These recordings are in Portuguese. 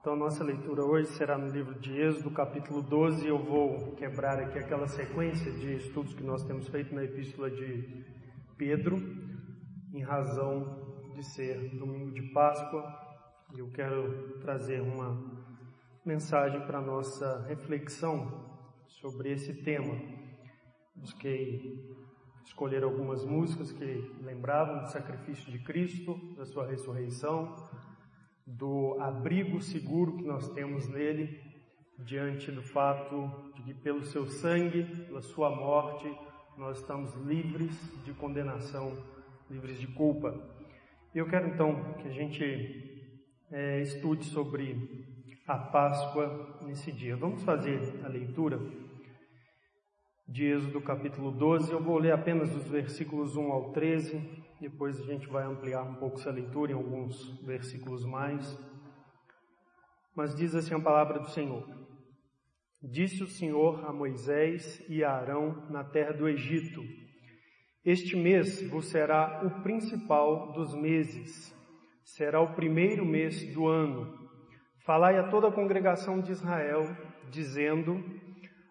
Então, nossa leitura hoje será no livro de Êxodo, capítulo 12. Eu vou quebrar aqui aquela sequência de estudos que nós temos feito na epístola de Pedro, em razão de ser domingo de Páscoa. Eu quero trazer uma mensagem para nossa reflexão sobre esse tema. Busquei escolher algumas músicas que lembravam do sacrifício de Cristo, da sua ressurreição do abrigo seguro que nós temos nele, diante do fato de que pelo seu sangue, pela sua morte, nós estamos livres de condenação, livres de culpa. Eu quero então que a gente é, estude sobre a Páscoa nesse dia. Vamos fazer a leitura de Êxodo capítulo 12. Eu vou ler apenas os versículos 1 ao 13 depois a gente vai ampliar um pouco essa leitura em alguns versículos mais. Mas diz assim a palavra do Senhor: Disse o Senhor a Moisés e a Arão na terra do Egito: Este mês vos será o principal dos meses, será o primeiro mês do ano. Falai a toda a congregação de Israel, dizendo: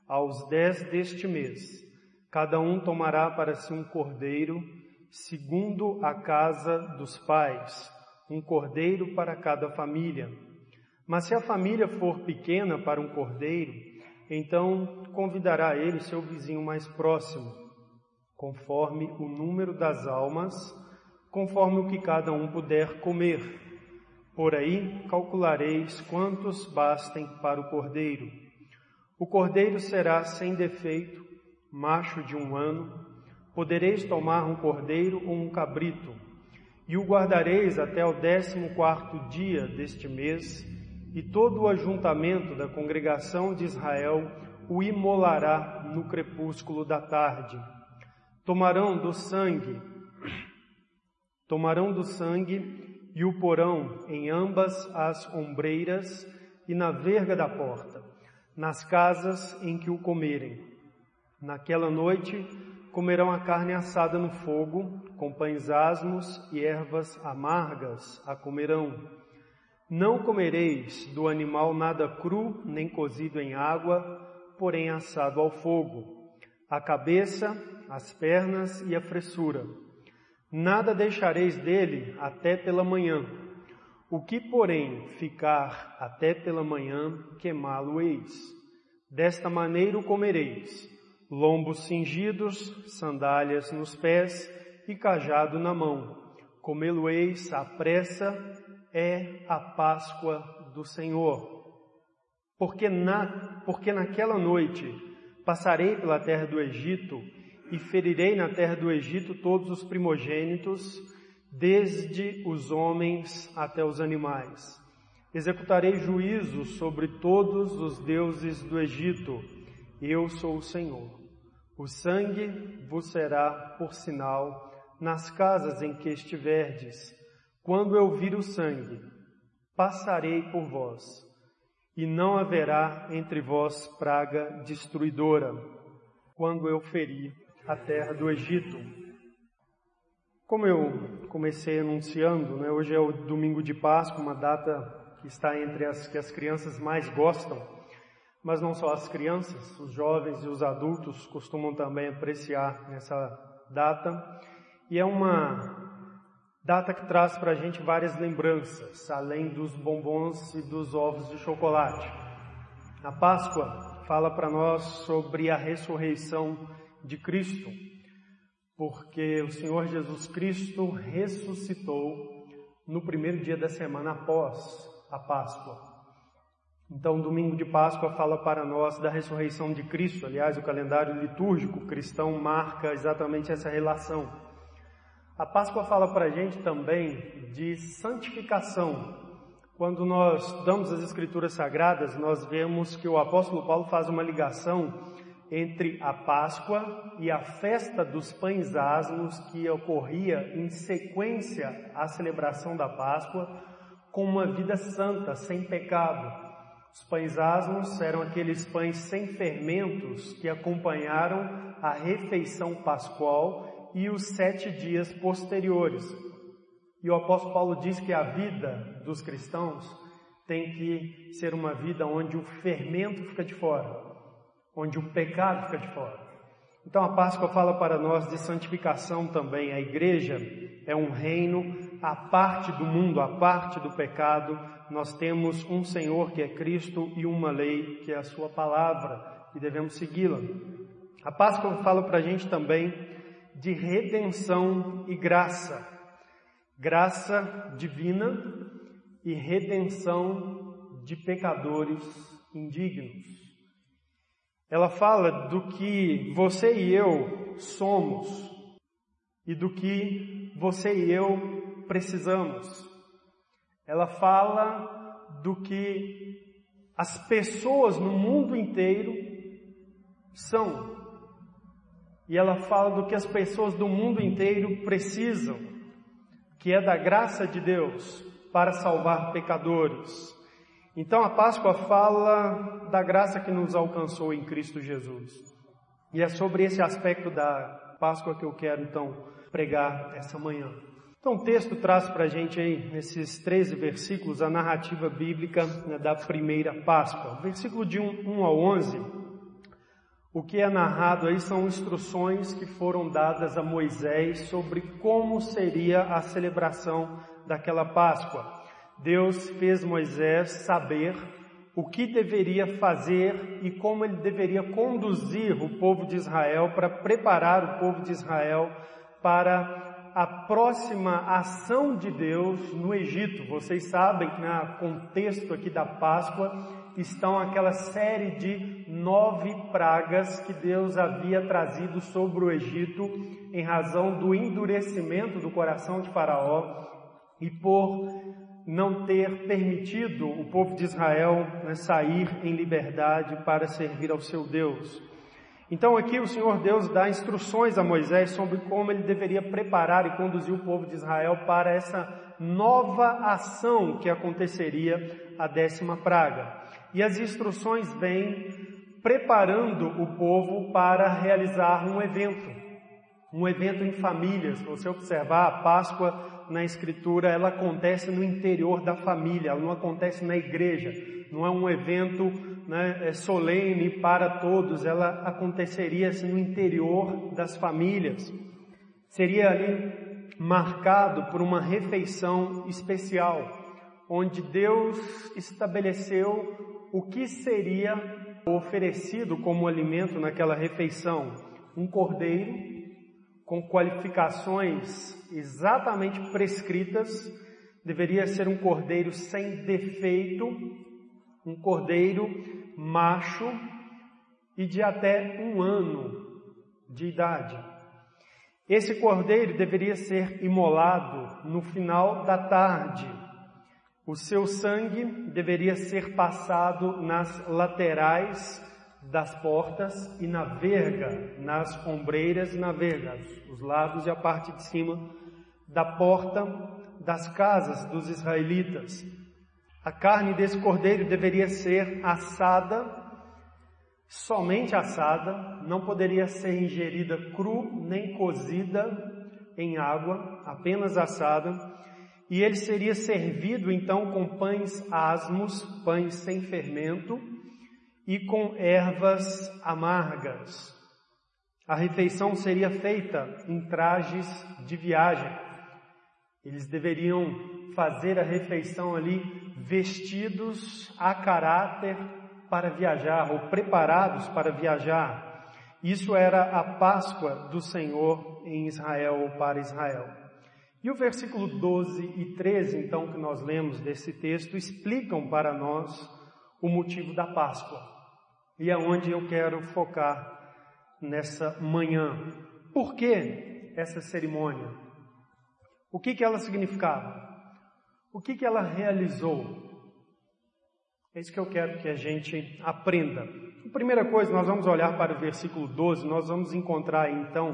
Aos dez deste mês, cada um tomará para si um cordeiro segundo a casa dos pais, um cordeiro para cada família. Mas se a família for pequena para um cordeiro, então convidará ele seu vizinho mais próximo, conforme o número das almas, conforme o que cada um puder comer. Por aí calculareis quantos bastem para o cordeiro. O cordeiro será sem defeito, macho de um ano, podereis tomar um cordeiro ou um cabrito, e o guardareis até o décimo quarto dia deste mês, e todo o ajuntamento da congregação de Israel o imolará no crepúsculo da tarde. Tomarão do sangue, tomarão do sangue e o porão em ambas as ombreiras e na verga da porta, nas casas em que o comerem. Naquela noite comerão a carne assada no fogo, com pães asmos e ervas amargas a comerão. Não comereis do animal nada cru, nem cozido em água, porém assado ao fogo, a cabeça, as pernas e a fressura. Nada deixareis dele até pela manhã. O que, porém, ficar até pela manhã, queimá-lo-eis. Desta maneira o comereis lombos cingidos, sandálias nos pés e cajado na mão. Comê-lo-eis à pressa, é a Páscoa do Senhor. Porque, na, porque naquela noite passarei pela terra do Egito e ferirei na terra do Egito todos os primogênitos, desde os homens até os animais. Executarei juízo sobre todos os deuses do Egito. Eu sou o Senhor. O sangue vos será por sinal nas casas em que estiverdes. Quando eu vir o sangue, passarei por vós, e não haverá entre vós praga destruidora, quando eu ferir a terra do Egito. Como eu comecei anunciando, né, hoje é o domingo de Páscoa, uma data que está entre as que as crianças mais gostam mas não só as crianças, os jovens e os adultos costumam também apreciar nessa data. E é uma data que traz para a gente várias lembranças, além dos bombons e dos ovos de chocolate. A Páscoa fala para nós sobre a ressurreição de Cristo, porque o Senhor Jesus Cristo ressuscitou no primeiro dia da semana após a Páscoa. Então, domingo de Páscoa fala para nós da ressurreição de Cristo. Aliás, o calendário litúrgico cristão marca exatamente essa relação. A Páscoa fala para a gente também de santificação. Quando nós damos as Escrituras Sagradas, nós vemos que o apóstolo Paulo faz uma ligação entre a Páscoa e a festa dos pães asmos que ocorria em sequência à celebração da Páscoa com uma vida santa, sem pecado. Os pães asmos eram aqueles pães sem fermentos que acompanharam a refeição pascual e os sete dias posteriores. E o apóstolo Paulo diz que a vida dos cristãos tem que ser uma vida onde o fermento fica de fora, onde o pecado fica de fora. Então a Páscoa fala para nós de santificação também. A igreja é um reino à parte do mundo, à parte do pecado. Nós temos um Senhor que é Cristo e uma lei que é a Sua palavra e devemos segui-la. A Páscoa fala para a gente também de redenção e graça. Graça divina e redenção de pecadores indignos. Ela fala do que você e eu somos e do que você e eu precisamos. Ela fala do que as pessoas no mundo inteiro são. E ela fala do que as pessoas do mundo inteiro precisam, que é da graça de Deus para salvar pecadores. Então a Páscoa fala da graça que nos alcançou em Cristo Jesus. E é sobre esse aspecto da Páscoa que eu quero então pregar essa manhã. Então o texto traz para a gente aí, nesses 13 versículos, a narrativa bíblica né, da primeira Páscoa. Versículo de 1, 1 a 11, o que é narrado aí são instruções que foram dadas a Moisés sobre como seria a celebração daquela Páscoa. Deus fez Moisés saber o que deveria fazer e como ele deveria conduzir o povo de Israel para preparar o povo de Israel para a próxima ação de Deus no Egito. Vocês sabem que no contexto aqui da Páscoa estão aquela série de nove pragas que Deus havia trazido sobre o Egito em razão do endurecimento do coração de Faraó e por não ter permitido o povo de Israel né, sair em liberdade para servir ao seu Deus. Então aqui o Senhor Deus dá instruções a Moisés sobre como ele deveria preparar e conduzir o povo de Israel para essa nova ação que aconteceria a décima praga. E as instruções vêm preparando o povo para realizar um evento, um evento em famílias. Se você observar, a Páscoa na Escritura, ela acontece no interior da família, ela não acontece na igreja, não é um evento né, é solene para todos, ela aconteceria assim, no interior das famílias. Seria ali marcado por uma refeição especial, onde Deus estabeleceu o que seria oferecido como alimento naquela refeição: um cordeiro com qualificações exatamente prescritas, deveria ser um cordeiro sem defeito, um cordeiro macho e de até um ano de idade. Esse cordeiro deveria ser imolado no final da tarde. O seu sangue deveria ser passado nas laterais das portas e na verga, nas ombreiras e na verga, os lados e a parte de cima da porta das casas dos israelitas. A carne desse cordeiro deveria ser assada, somente assada, não poderia ser ingerida cru nem cozida em água, apenas assada, e ele seria servido então com pães asmos, pães sem fermento, e com ervas amargas. A refeição seria feita em trajes de viagem. Eles deveriam fazer a refeição ali vestidos a caráter para viajar ou preparados para viajar. Isso era a Páscoa do Senhor em Israel ou para Israel. E o versículo 12 e 13, então, que nós lemos desse texto, explicam para nós o motivo da Páscoa. E é onde eu quero focar nessa manhã. Por que essa cerimônia? O que, que ela significava? O que, que ela realizou? É isso que eu quero que a gente aprenda. A primeira coisa, nós vamos olhar para o versículo 12, nós vamos encontrar então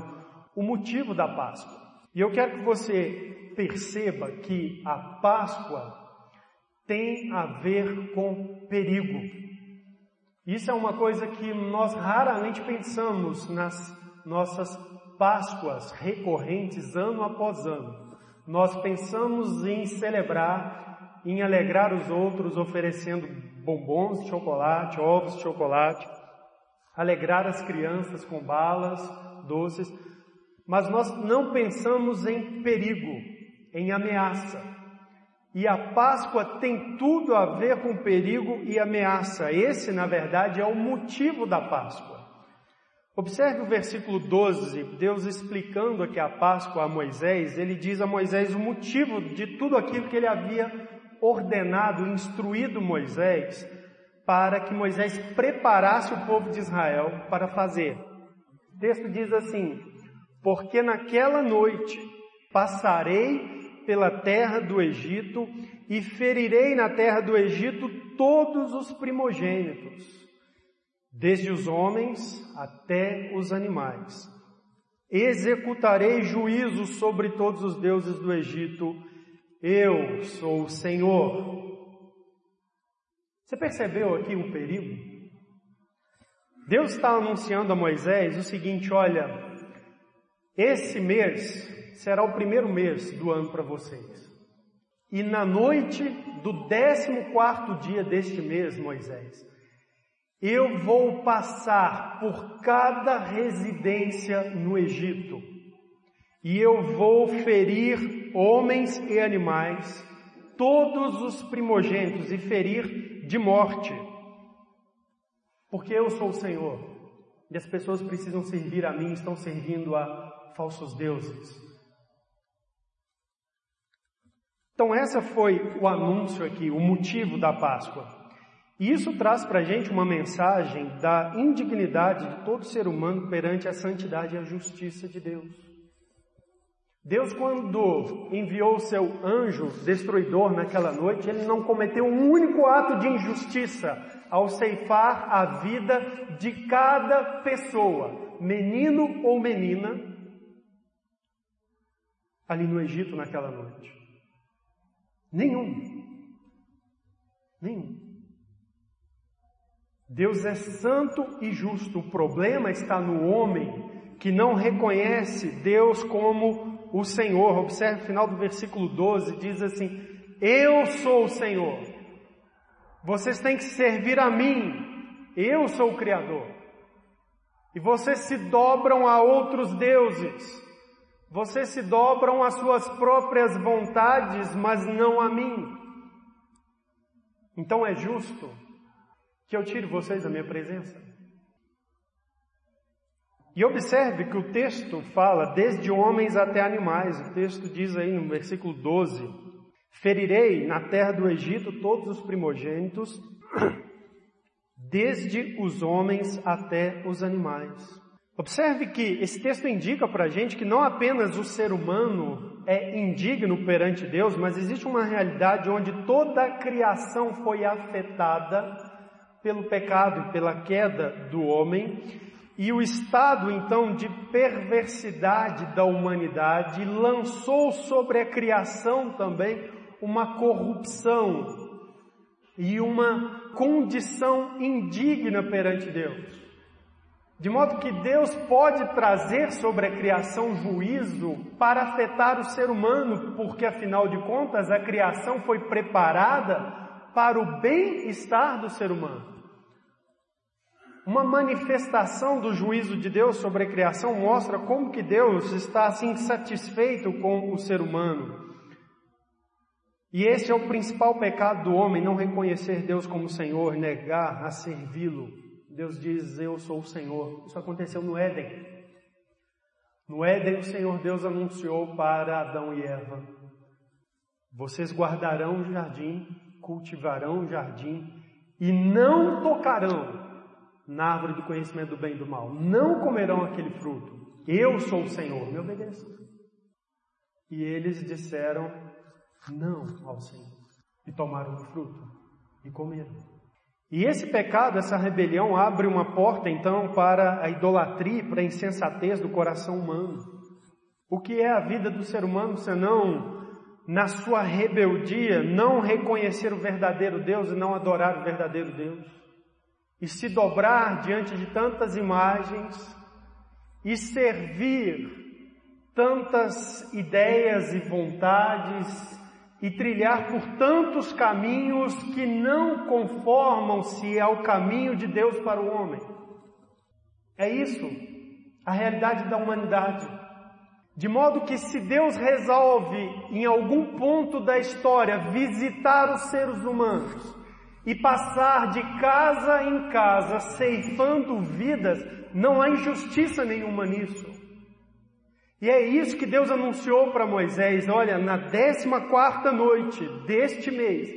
o motivo da Páscoa. E eu quero que você perceba que a Páscoa tem a ver com perigo. Isso é uma coisa que nós raramente pensamos nas nossas Páscoas recorrentes ano após ano. Nós pensamos em celebrar em alegrar os outros oferecendo bombons de chocolate, ovos de chocolate, alegrar as crianças com balas, doces, mas nós não pensamos em perigo, em ameaça. E a Páscoa tem tudo a ver com perigo e ameaça. Esse, na verdade, é o motivo da Páscoa. Observe o versículo 12, Deus explicando aqui a Páscoa a Moisés, ele diz a Moisés o motivo de tudo aquilo que ele havia ordenado, instruído Moisés, para que Moisés preparasse o povo de Israel para fazer. O texto diz assim: Porque naquela noite passarei pela terra do Egito e ferirei na terra do Egito todos os primogênitos desde os homens até os animais. Executarei juízo sobre todos os deuses do Egito. Eu sou o Senhor. Você percebeu aqui o perigo? Deus está anunciando a Moisés o seguinte: olha, esse mês será o primeiro mês do ano para vocês. E na noite do décimo quarto dia deste mês, Moisés, eu vou passar por cada residência no Egito e eu vou ferir homens e animais, todos os primogênitos e ferir de morte. Porque eu sou o Senhor e as pessoas precisam servir a mim, estão servindo a falsos deuses. Então, essa foi o anúncio aqui, o motivo da Páscoa. E isso traz para a gente uma mensagem da indignidade de todo ser humano perante a santidade e a justiça de Deus. Deus, quando enviou o seu anjo destruidor naquela noite, ele não cometeu um único ato de injustiça ao ceifar a vida de cada pessoa, menino ou menina, ali no Egito naquela noite. Nenhum. Nenhum. Deus é santo e justo. O problema está no homem que não reconhece Deus como o Senhor. Observe o final do versículo 12, diz assim: Eu sou o Senhor. Vocês têm que servir a mim. Eu sou o Criador. E vocês se dobram a outros deuses. Vocês se dobram às suas próprias vontades, mas não a mim. Então é justo que eu tire vocês da minha presença. E observe que o texto fala desde homens até animais. O texto diz aí no versículo 12: Ferirei na terra do Egito todos os primogênitos, desde os homens até os animais. Observe que esse texto indica para a gente que não apenas o ser humano é indigno perante Deus, mas existe uma realidade onde toda a criação foi afetada pelo pecado e pela queda do homem, e o estado então de perversidade da humanidade lançou sobre a criação também uma corrupção e uma condição indigna perante Deus. De modo que Deus pode trazer sobre a criação juízo para afetar o ser humano, porque afinal de contas a criação foi preparada para o bem-estar do ser humano uma manifestação do juízo de Deus sobre a criação mostra como que Deus está assim satisfeito com o ser humano. E esse é o principal pecado do homem, não reconhecer Deus como Senhor, negar a servi-lo. Deus diz, eu sou o Senhor. Isso aconteceu no Éden. No Éden, o Senhor Deus anunciou para Adão e Eva: Vocês guardarão o jardim, cultivarão o jardim e não tocarão na árvore do conhecimento do bem e do mal. Não comerão aquele fruto. Eu sou o Senhor, me obedeçam. E eles disseram não ao Senhor. E tomaram o fruto e comeram. E esse pecado, essa rebelião, abre uma porta então para a idolatria, para a insensatez do coração humano. O que é a vida do ser humano senão, na sua rebeldia, não reconhecer o verdadeiro Deus e não adorar o verdadeiro Deus? e se dobrar diante de tantas imagens e servir tantas ideias e vontades e trilhar por tantos caminhos que não conformam-se ao caminho de Deus para o homem. É isso, a realidade da humanidade. De modo que se Deus resolve em algum ponto da história visitar os seres humanos e passar de casa em casa ceifando vidas, não há injustiça nenhuma nisso. E é isso que Deus anunciou para Moisés, olha, na décima quarta noite deste mês,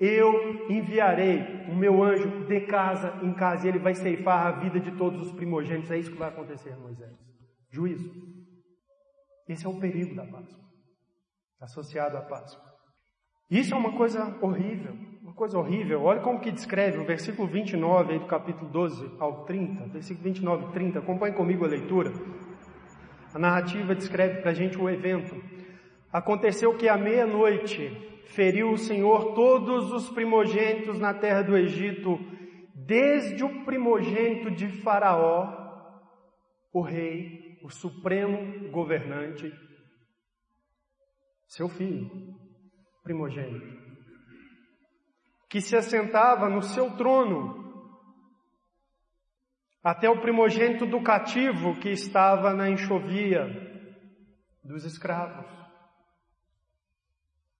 eu enviarei o meu anjo de casa em casa e ele vai ceifar a vida de todos os primogênitos. É isso que vai acontecer, Moisés. Juízo. Esse é o perigo da Páscoa, associado à Páscoa. Isso é uma coisa horrível, uma coisa horrível. Olha como que descreve o versículo 29 aí do capítulo 12 ao 30, versículo 29 e 30. Acompanhe comigo a leitura. A narrativa descreve para a gente o evento. Aconteceu que à meia-noite feriu o Senhor todos os primogênitos na terra do Egito, desde o primogênito de Faraó, o rei, o supremo governante, seu filho, primogênito, que se assentava no seu trono, até o primogênito do cativo que estava na enxovia dos escravos,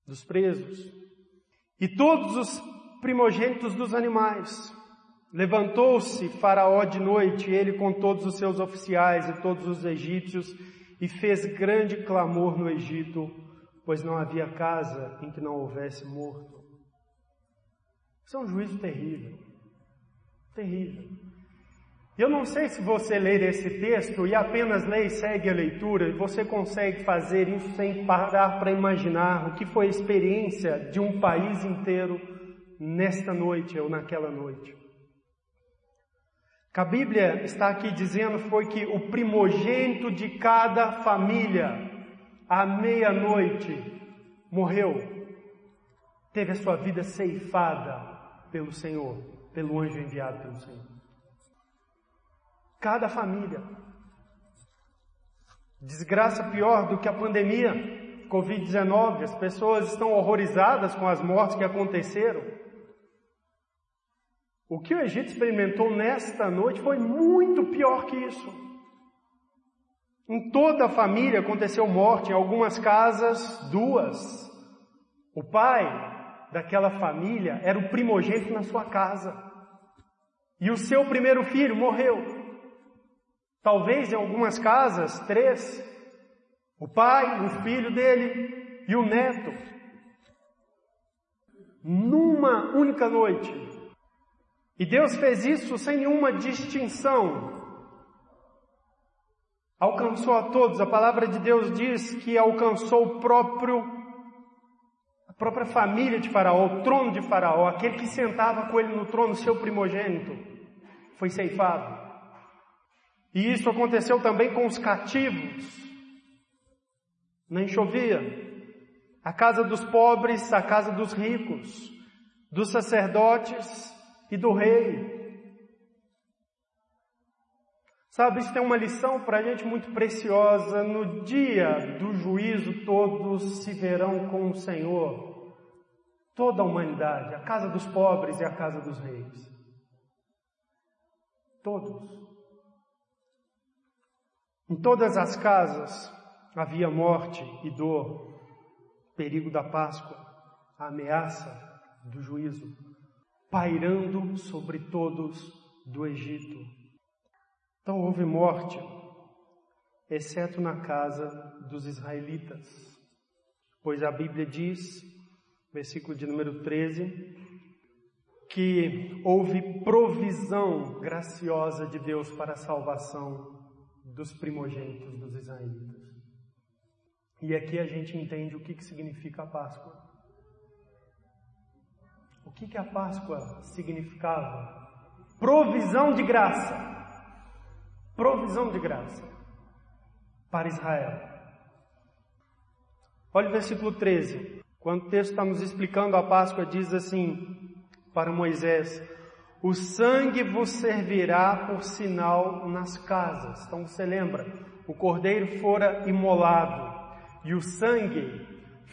dos presos, e todos os primogênitos dos animais, Levantou-se Faraó de noite, ele com todos os seus oficiais e todos os egípcios, e fez grande clamor no Egito, pois não havia casa em que não houvesse morto. Isso é um juízo terrível. Terrível. Eu não sei se você ler esse texto e apenas lê e segue a leitura, você consegue fazer isso sem parar para imaginar o que foi a experiência de um país inteiro nesta noite ou naquela noite que a Bíblia está aqui dizendo foi que o primogênito de cada família, à meia-noite, morreu, teve a sua vida ceifada pelo Senhor, pelo anjo enviado pelo Senhor. Cada família. Desgraça pior do que a pandemia, Covid-19, as pessoas estão horrorizadas com as mortes que aconteceram. O que o Egito experimentou nesta noite foi muito pior que isso. Em toda a família aconteceu morte, em algumas casas, duas. O pai daquela família era o primogênito na sua casa. E o seu primeiro filho morreu. Talvez em algumas casas, três. O pai, o filho dele e o neto. Numa única noite, e Deus fez isso sem nenhuma distinção. Alcançou a todos. A palavra de Deus diz que alcançou o próprio, a própria família de Faraó, o trono de Faraó, aquele que sentava com ele no trono, seu primogênito, foi ceifado. E isso aconteceu também com os cativos. Nem chovia. A casa dos pobres, a casa dos ricos, dos sacerdotes, e do rei. Sabe, isso tem uma lição para a gente muito preciosa. No dia do juízo, todos se verão com o Senhor. Toda a humanidade, a casa dos pobres e a casa dos reis. Todos. Em todas as casas havia morte e dor, perigo da Páscoa, a ameaça do juízo pairando sobre todos do Egito. Então houve morte, exceto na casa dos israelitas, pois a Bíblia diz, versículo de número 13, que houve provisão graciosa de Deus para a salvação dos primogênitos dos israelitas. E aqui a gente entende o que, que significa a Páscoa. O que, que a Páscoa significava? Provisão de graça. Provisão de graça para Israel. Olha o versículo 13. Quando o texto está nos explicando a Páscoa, diz assim para Moisés: O sangue vos servirá por sinal nas casas. Então você lembra, o cordeiro fora imolado e o sangue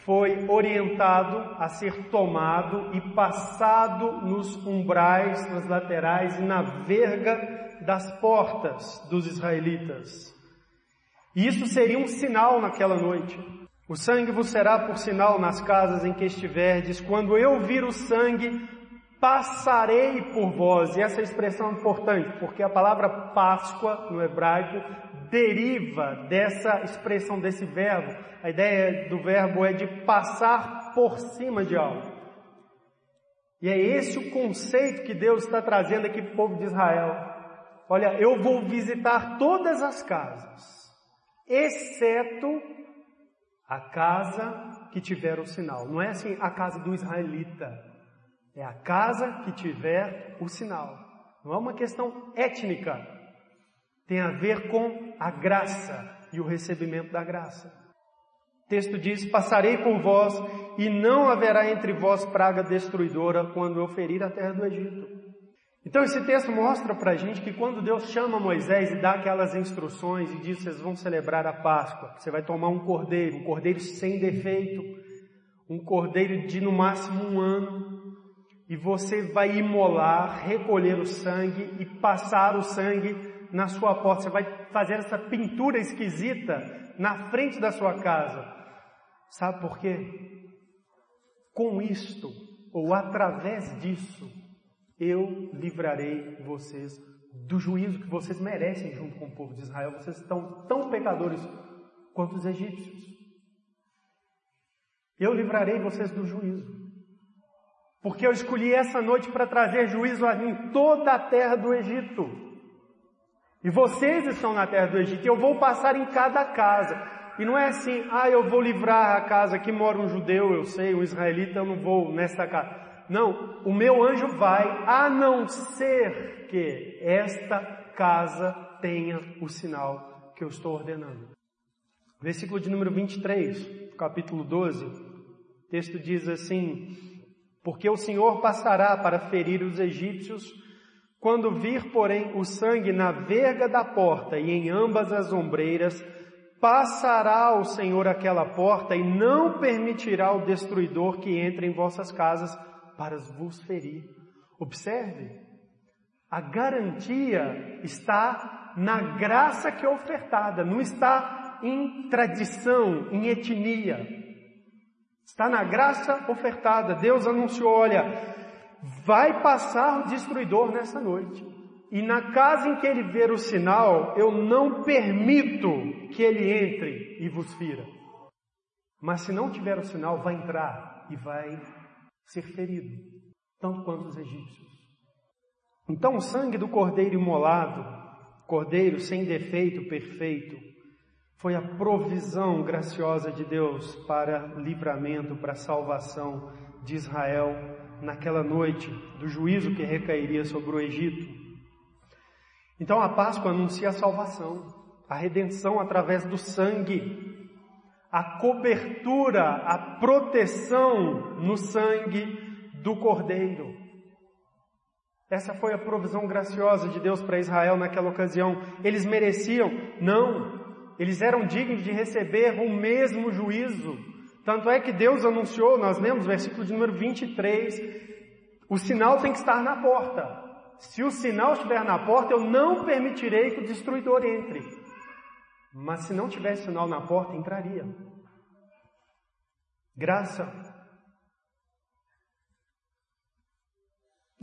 foi orientado a ser tomado e passado nos umbrais, nas laterais e na verga das portas dos israelitas. E isso seria um sinal naquela noite. O sangue vos será por sinal nas casas em que estiverdes. Quando eu vir o sangue, passarei por vós. E essa expressão é importante, porque a palavra Páscoa no hebraico deriva dessa expressão, desse verbo. A ideia do verbo é de passar por cima de algo. E é esse o conceito que Deus está trazendo aqui para o povo de Israel. Olha, eu vou visitar todas as casas, exceto a casa que tiver o sinal. Não é assim a casa do israelita. É a casa que tiver o sinal. Não é uma questão étnica. Tem a ver com a graça e o recebimento da graça. O texto diz: Passarei por vós e não haverá entre vós praga destruidora quando eu ferir a terra do Egito. Então esse texto mostra para a gente que quando Deus chama Moisés e dá aquelas instruções e diz: vocês vão celebrar a Páscoa, você vai tomar um cordeiro, um cordeiro sem defeito, um cordeiro de no máximo um ano, e você vai imolar, recolher o sangue e passar o sangue na sua porta. Você vai fazer essa pintura esquisita na frente da sua casa. Sabe por quê? Com isto, ou através disso, eu livrarei vocês do juízo que vocês merecem junto com o povo de Israel. Vocês estão tão pecadores quanto os egípcios. Eu livrarei vocês do juízo. Porque eu escolhi essa noite para trazer juízo em toda a terra do Egito. E vocês estão na terra do Egito, e eu vou passar em cada casa. E não é assim, ah, eu vou livrar a casa que mora um judeu, eu sei, um israelita, eu não vou nesta casa. Não, o meu anjo vai, a não ser que esta casa tenha o sinal que eu estou ordenando. Versículo de número 23, capítulo 12, o texto diz assim, porque o Senhor passará para ferir os egípcios, quando vir, porém, o sangue na verga da porta e em ambas as ombreiras, passará o Senhor aquela porta e não permitirá o destruidor que entre em vossas casas para vos ferir. Observe, a garantia está na graça que é ofertada, não está em tradição, em etnia. Está na graça ofertada. Deus anunciou: olha, vai passar o destruidor nessa noite. E na casa em que ele ver o sinal, eu não permito que ele entre e vos fira. Mas se não tiver o sinal, vai entrar e vai ser ferido, tanto quanto os egípcios. Então o sangue do cordeiro imolado, cordeiro sem defeito, perfeito, foi a provisão graciosa de Deus para livramento, para salvação de Israel naquela noite do juízo que recairia sobre o Egito. Então a Páscoa anuncia a salvação, a redenção através do sangue, a cobertura, a proteção no sangue do Cordeiro. Essa foi a provisão graciosa de Deus para Israel naquela ocasião. Eles mereciam? Não. Eles eram dignos de receber o mesmo juízo. Tanto é que Deus anunciou, nós lemos versículo de número 23, o sinal tem que estar na porta. Se o sinal estiver na porta, eu não permitirei que o destruidor entre. Mas se não tivesse sinal na porta, entraria. Graça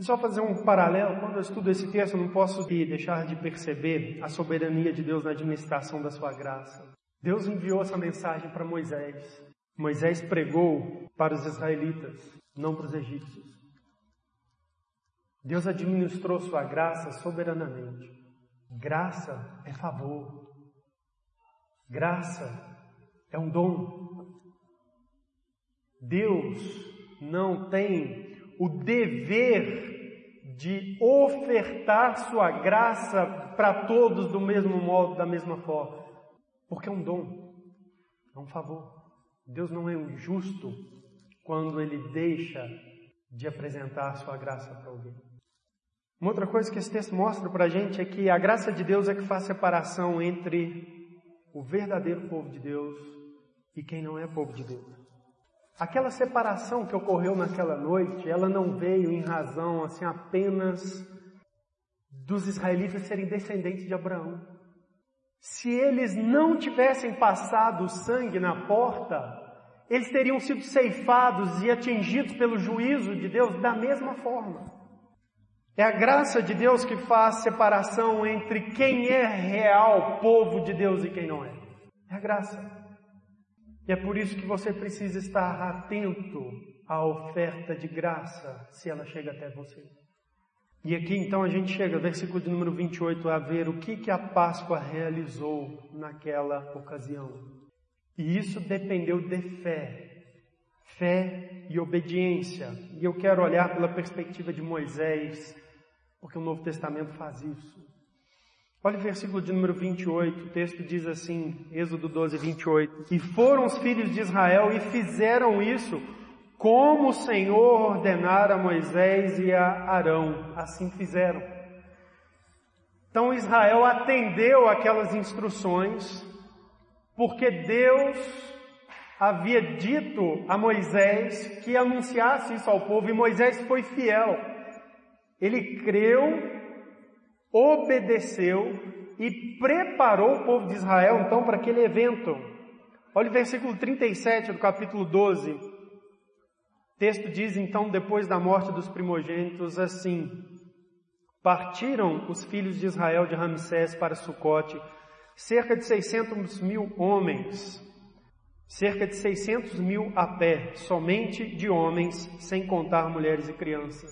Só fazer um paralelo, quando eu estudo esse texto, eu não posso deixar de perceber a soberania de Deus na administração da sua graça. Deus enviou essa mensagem para Moisés. Moisés pregou para os israelitas, não para os egípcios. Deus administrou sua graça soberanamente. Graça é favor. Graça é um dom. Deus não tem o dever de ofertar sua graça para todos do mesmo modo, da mesma forma. Porque é um dom, é um favor. Deus não é injusto quando ele deixa de apresentar sua graça para alguém. Uma outra coisa que esse texto mostra para a gente é que a graça de Deus é que faz separação entre o verdadeiro povo de Deus e quem não é povo de Deus. Aquela separação que ocorreu naquela noite, ela não veio em razão assim apenas dos israelitas serem descendentes de Abraão. Se eles não tivessem passado o sangue na porta, eles teriam sido ceifados e atingidos pelo juízo de Deus da mesma forma. É a graça de Deus que faz separação entre quem é real povo de Deus e quem não é. É a graça. E é por isso que você precisa estar atento à oferta de graça, se ela chega até você. E aqui então a gente chega, versículo de número 28, a ver o que, que a Páscoa realizou naquela ocasião. E isso dependeu de fé, fé e obediência. E eu quero olhar pela perspectiva de Moisés, porque o Novo Testamento faz isso. Olha o versículo de número 28, o texto diz assim, Êxodo 12, 28. E foram os filhos de Israel e fizeram isso como o Senhor ordenara a Moisés e a Arão. Assim fizeram. Então Israel atendeu aquelas instruções, porque Deus havia dito a Moisés que anunciasse isso ao povo, e Moisés foi fiel. Ele creu obedeceu e preparou o povo de Israel então para aquele evento. Olha o versículo 37 do capítulo 12. O texto diz então, depois da morte dos primogênitos, assim: Partiram os filhos de Israel de Ramsés para Sucote, cerca de 600 mil homens, cerca de 600 mil a pé, somente de homens, sem contar mulheres e crianças.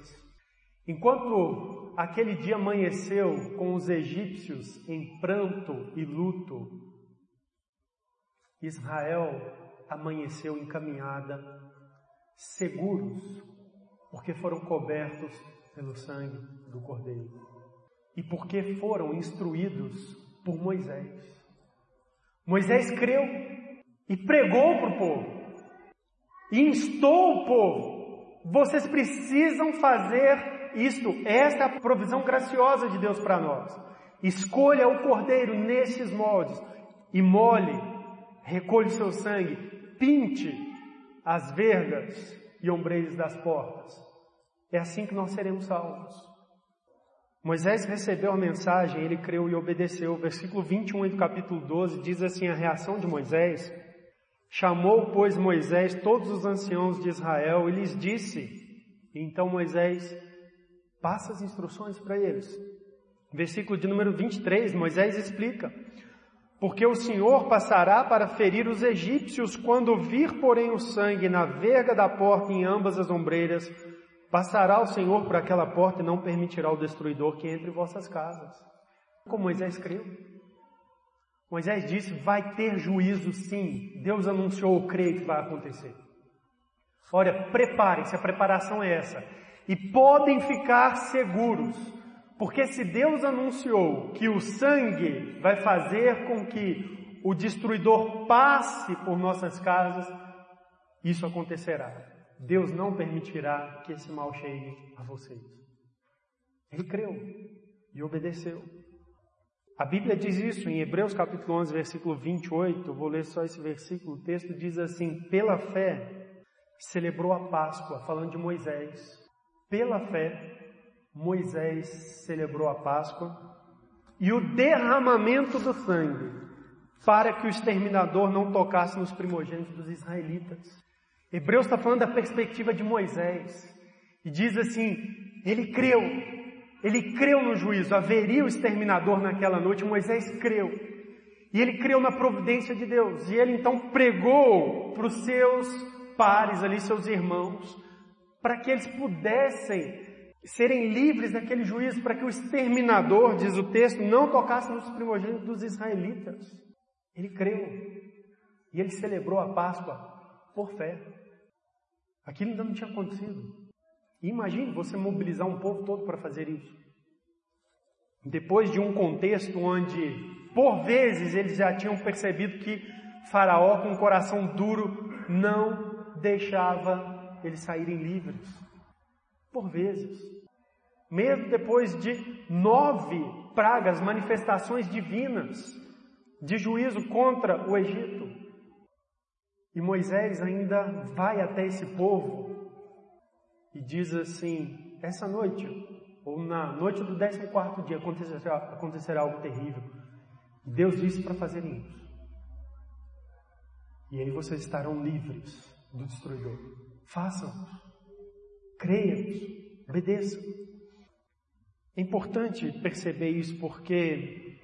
Enquanto aquele dia amanheceu com os egípcios em pranto e luto, Israel amanheceu em caminhada, seguros, porque foram cobertos pelo sangue do Cordeiro. E porque foram instruídos por Moisés. Moisés creu e pregou para o povo, e instou o povo: vocês precisam fazer isto, esta é a provisão graciosa de Deus para nós. Escolha o cordeiro nesses moldes e mole, recolhe seu sangue, pinte as vergas e ombreiros das portas. É assim que nós seremos salvos. Moisés recebeu a mensagem, ele creu e obedeceu. Versículo 21 do capítulo 12 diz assim a reação de Moisés: Chamou, pois, Moisés todos os anciãos de Israel e lhes disse: Então Moisés Passa as instruções para eles. Versículo de número 23, Moisés explica: Porque o Senhor passará para ferir os egípcios, quando vir, porém, o sangue na verga da porta em ambas as ombreiras, passará o Senhor por aquela porta e não permitirá o destruidor que entre vossas casas. Como Moisés creu. Moisés disse: vai ter juízo sim. Deus anunciou, creio que vai acontecer. Olha, preparem-se, a preparação é essa e podem ficar seguros, porque se Deus anunciou que o sangue vai fazer com que o destruidor passe por nossas casas, isso acontecerá. Deus não permitirá que esse mal chegue a vocês. Ele creu e obedeceu. A Bíblia diz isso em Hebreus capítulo 11, versículo 28. vou ler só esse versículo. O texto diz assim: Pela fé celebrou a Páscoa, falando de Moisés pela fé, Moisés celebrou a Páscoa e o derramamento do sangue para que o exterminador não tocasse nos primogênitos dos israelitas. Hebreus está falando da perspectiva de Moisés e diz assim: ele creu, ele creu no juízo, haveria o exterminador naquela noite. Moisés creu e ele creu na providência de Deus e ele então pregou para os seus pares ali, seus irmãos, para que eles pudessem serem livres daquele juízo, para que o exterminador, diz o texto, não tocasse nos primogênitos dos israelitas. Ele creu e ele celebrou a Páscoa por fé. Aquilo ainda não tinha acontecido. imagine você mobilizar um povo todo para fazer isso. Depois de um contexto onde, por vezes, eles já tinham percebido que Faraó, com um coração duro, não deixava eles saírem livres. Por vezes. Mesmo depois de nove pragas, manifestações divinas de juízo contra o Egito. E Moisés ainda vai até esse povo e diz assim: essa noite, ou na noite do 14 dia, acontecerá, acontecerá algo terrível. Deus disse para fazerem isso. E aí vocês estarão livres do destruidor. Façam. Creiam. Obedeçam. É importante perceber isso porque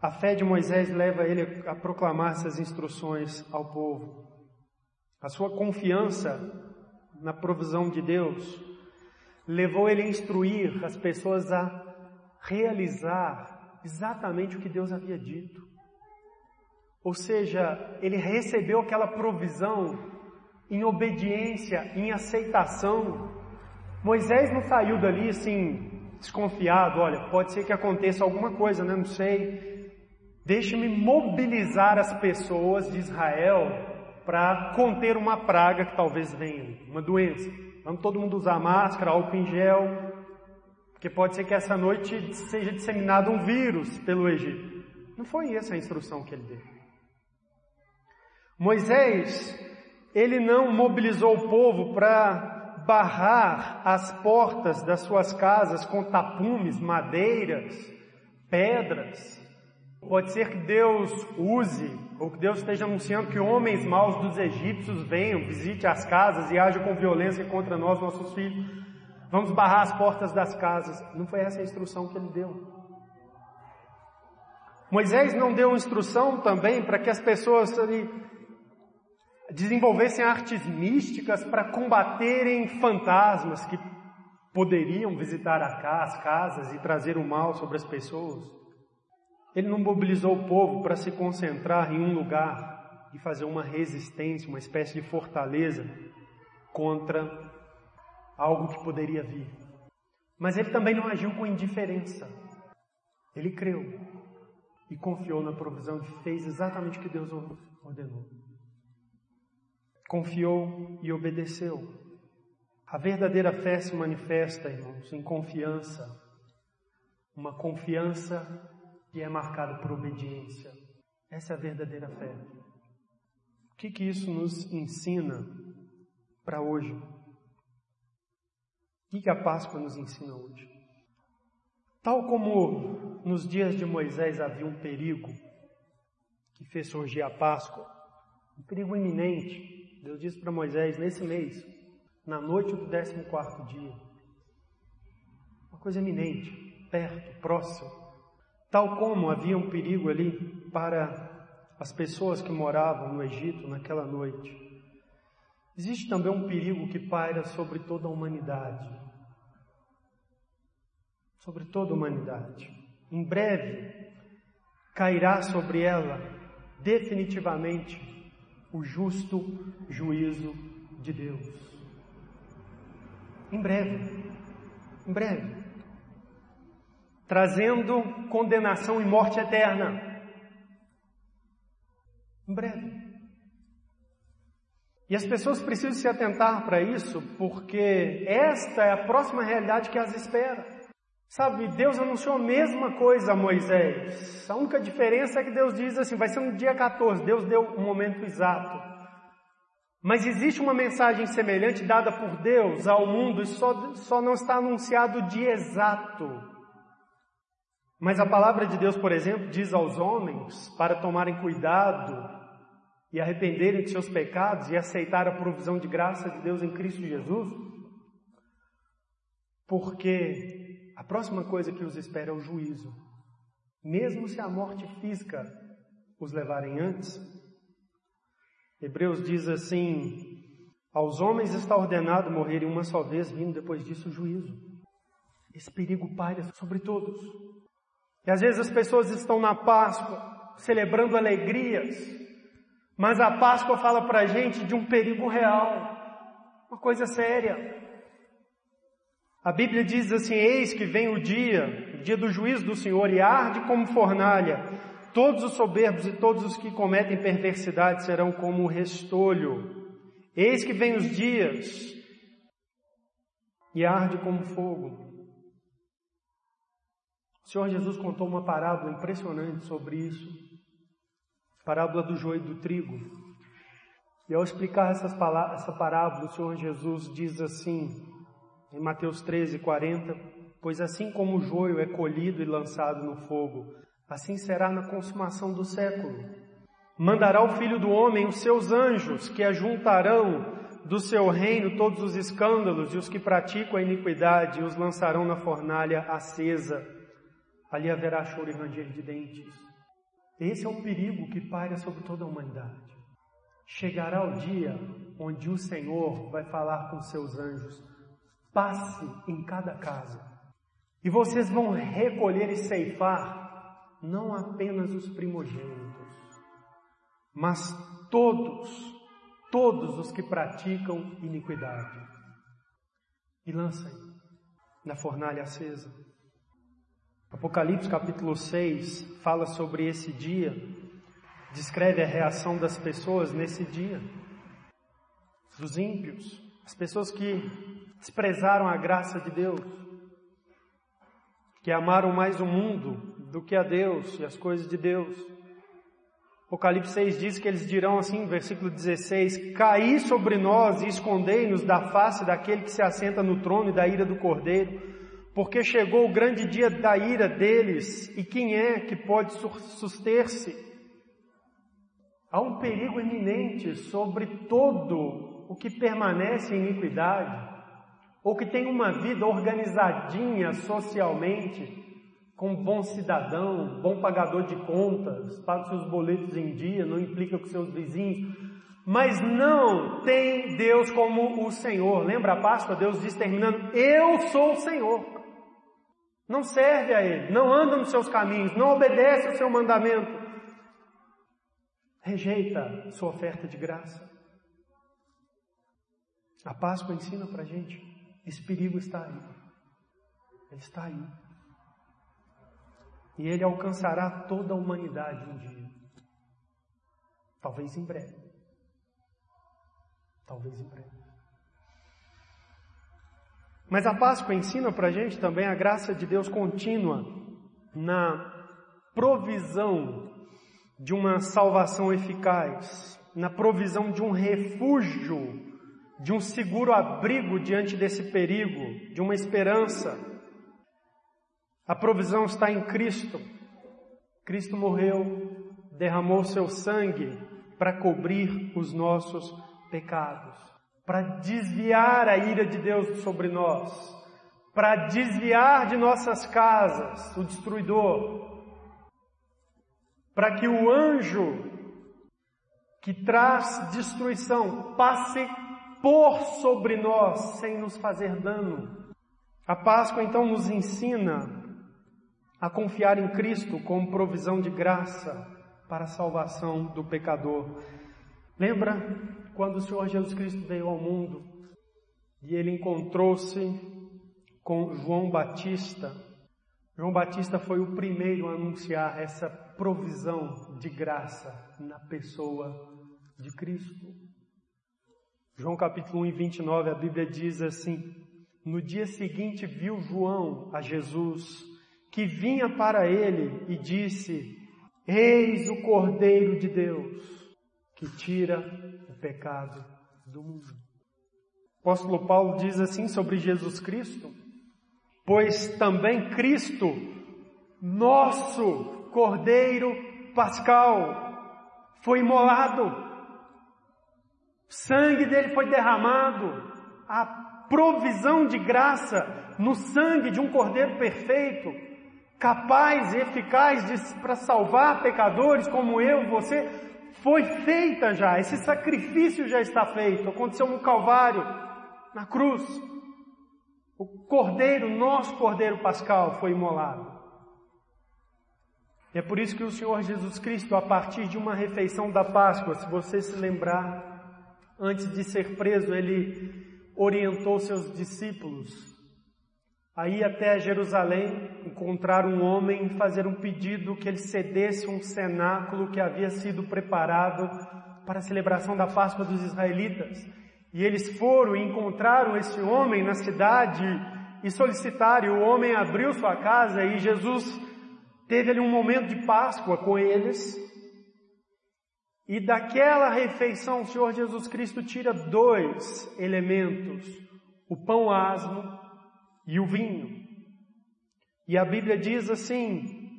a fé de Moisés leva ele a proclamar essas instruções ao povo. A sua confiança na provisão de Deus levou ele a instruir as pessoas a realizar exatamente o que Deus havia dito. Ou seja, ele recebeu aquela provisão em obediência, em aceitação. Moisés não saiu dali assim, desconfiado, olha, pode ser que aconteça alguma coisa, né? Não sei. Deixe-me mobilizar as pessoas de Israel para conter uma praga que talvez venha, uma doença. Vamos todo mundo usar máscara, álcool em gel, porque pode ser que essa noite seja disseminado um vírus pelo Egito. Não foi essa a instrução que ele deu. Moisés, ele não mobilizou o povo para barrar as portas das suas casas com tapumes, madeiras, pedras. Pode ser que Deus use, ou que Deus esteja anunciando que homens maus dos egípcios venham, visite as casas e hajam com violência contra nós, nossos filhos. Vamos barrar as portas das casas. Não foi essa a instrução que ele deu. Moisés não deu instrução também para que as pessoas ali, desenvolvessem artes místicas para combaterem fantasmas que poderiam visitar as casas e trazer o mal sobre as pessoas. Ele não mobilizou o povo para se concentrar em um lugar e fazer uma resistência, uma espécie de fortaleza contra algo que poderia vir. Mas ele também não agiu com indiferença. Ele creu e confiou na provisão e fez exatamente o que Deus ordenou confiou e obedeceu. A verdadeira fé se manifesta, irmãos, em confiança. Uma confiança que é marcada por obediência. Essa é a verdadeira fé. O que, que isso nos ensina para hoje? O que, que a Páscoa nos ensina hoje? Tal como nos dias de Moisés havia um perigo que fez surgir a Páscoa, um perigo iminente, Deus disse para Moisés nesse mês, na noite do 14 dia, uma coisa eminente, perto, próximo. Tal como havia um perigo ali para as pessoas que moravam no Egito naquela noite, existe também um perigo que paira sobre toda a humanidade. Sobre toda a humanidade. Em breve cairá sobre ela definitivamente o justo juízo de Deus. Em breve, em breve, trazendo condenação e morte eterna. Em breve. E as pessoas precisam se atentar para isso, porque esta é a próxima realidade que as espera. Sabe, Deus anunciou a mesma coisa a Moisés. A única diferença é que Deus diz assim: vai ser no dia 14. Deus deu o um momento exato. Mas existe uma mensagem semelhante dada por Deus ao mundo e só, só não está anunciado o dia exato. Mas a palavra de Deus, por exemplo, diz aos homens para tomarem cuidado e arrependerem de seus pecados e aceitar a provisão de graça de Deus em Cristo Jesus, porque a próxima coisa que os espera é o juízo. Mesmo se a morte física os levarem antes. Hebreus diz assim: Aos homens está ordenado morrerem uma só vez, vindo depois disso o juízo. Esse perigo paira sobre todos. E às vezes as pessoas estão na Páscoa, celebrando alegrias, mas a Páscoa fala para a gente de um perigo real, uma coisa séria. A Bíblia diz assim: Eis que vem o dia, o dia do juízo do Senhor, e arde como fornalha. Todos os soberbos e todos os que cometem perversidade serão como restolho. Eis que vem os dias, e arde como fogo. O Senhor Jesus contou uma parábola impressionante sobre isso. Parábola do joio e do trigo. E ao explicar essas palavras, essa parábola, o Senhor Jesus diz assim, em Mateus 13, 40, pois assim como o joio é colhido e lançado no fogo, assim será na consumação do século. Mandará o Filho do Homem os seus anjos, que ajuntarão do seu reino todos os escândalos e os que praticam a iniquidade e os lançarão na fornalha acesa. Ali haverá choro e ranger de dentes. Esse é o perigo que paira sobre toda a humanidade. Chegará o dia onde o Senhor vai falar com seus anjos: passe em cada casa, e vocês vão recolher e ceifar não apenas os primogênitos, mas todos todos os que praticam iniquidade. E lancem na fornalha acesa. Apocalipse capítulo 6 fala sobre esse dia, descreve a reação das pessoas nesse dia, dos ímpios, as pessoas que desprezaram a graça de Deus, que amaram mais o mundo do que a Deus e as coisas de Deus. Apocalipse 6 diz que eles dirão assim, versículo 16: Caí sobre nós e escondei-nos da face daquele que se assenta no trono e da ira do cordeiro, porque chegou o grande dia da ira deles, e quem é que pode suster-se? Há um perigo iminente sobre todo o que permanece em iniquidade, ou que tem uma vida organizadinha socialmente, como bom cidadão, bom pagador de contas, paga seus boletos em dia, não implica com seus vizinhos, mas não tem Deus como o Senhor. Lembra a Páscoa? Deus diz terminando: Eu sou o Senhor. Não serve a Ele, não anda nos seus caminhos, não obedece ao seu mandamento. Rejeita sua oferta de graça. A Páscoa ensina para a gente: esse perigo está aí. Ele está aí. E ele alcançará toda a humanidade um dia. Talvez em breve. Talvez em breve. Mas a Páscoa ensina para a gente também a graça de Deus contínua na provisão de uma salvação eficaz, na provisão de um refúgio, de um seguro abrigo diante desse perigo, de uma esperança a provisão está em Cristo. Cristo morreu, derramou seu sangue para cobrir os nossos pecados, para desviar a ira de Deus sobre nós, para desviar de nossas casas o destruidor, para que o anjo que traz destruição passe por sobre nós sem nos fazer dano. A Páscoa então nos ensina a confiar em Cristo como provisão de graça para a salvação do pecador. Lembra quando o Senhor Jesus Cristo veio ao mundo e ele encontrou-se com João Batista? João Batista foi o primeiro a anunciar essa provisão de graça na pessoa de Cristo. João capítulo 1 e 29, a Bíblia diz assim: No dia seguinte viu João a Jesus que vinha para ele e disse: Eis o Cordeiro de Deus que tira o pecado do mundo. O apóstolo Paulo diz assim sobre Jesus Cristo: Pois também Cristo, nosso Cordeiro Pascal, foi imolado, sangue dele foi derramado, a provisão de graça no sangue de um Cordeiro perfeito capaz e eficaz para salvar pecadores como eu, você, foi feita já, esse sacrifício já está feito, aconteceu no Calvário, na cruz. O Cordeiro, nosso Cordeiro Pascal, foi imolado. E é por isso que o Senhor Jesus Cristo, a partir de uma refeição da Páscoa, se você se lembrar, antes de ser preso, ele orientou seus discípulos Aí até Jerusalém encontrar um homem e fazer um pedido que ele cedesse um cenáculo que havia sido preparado para a celebração da Páscoa dos israelitas. E eles foram e encontraram esse homem na cidade e solicitaram, e o homem abriu sua casa e Jesus teve ali um momento de Páscoa com eles. E daquela refeição o Senhor Jesus Cristo tira dois elementos: o pão asmo e o vinho. E a Bíblia diz assim: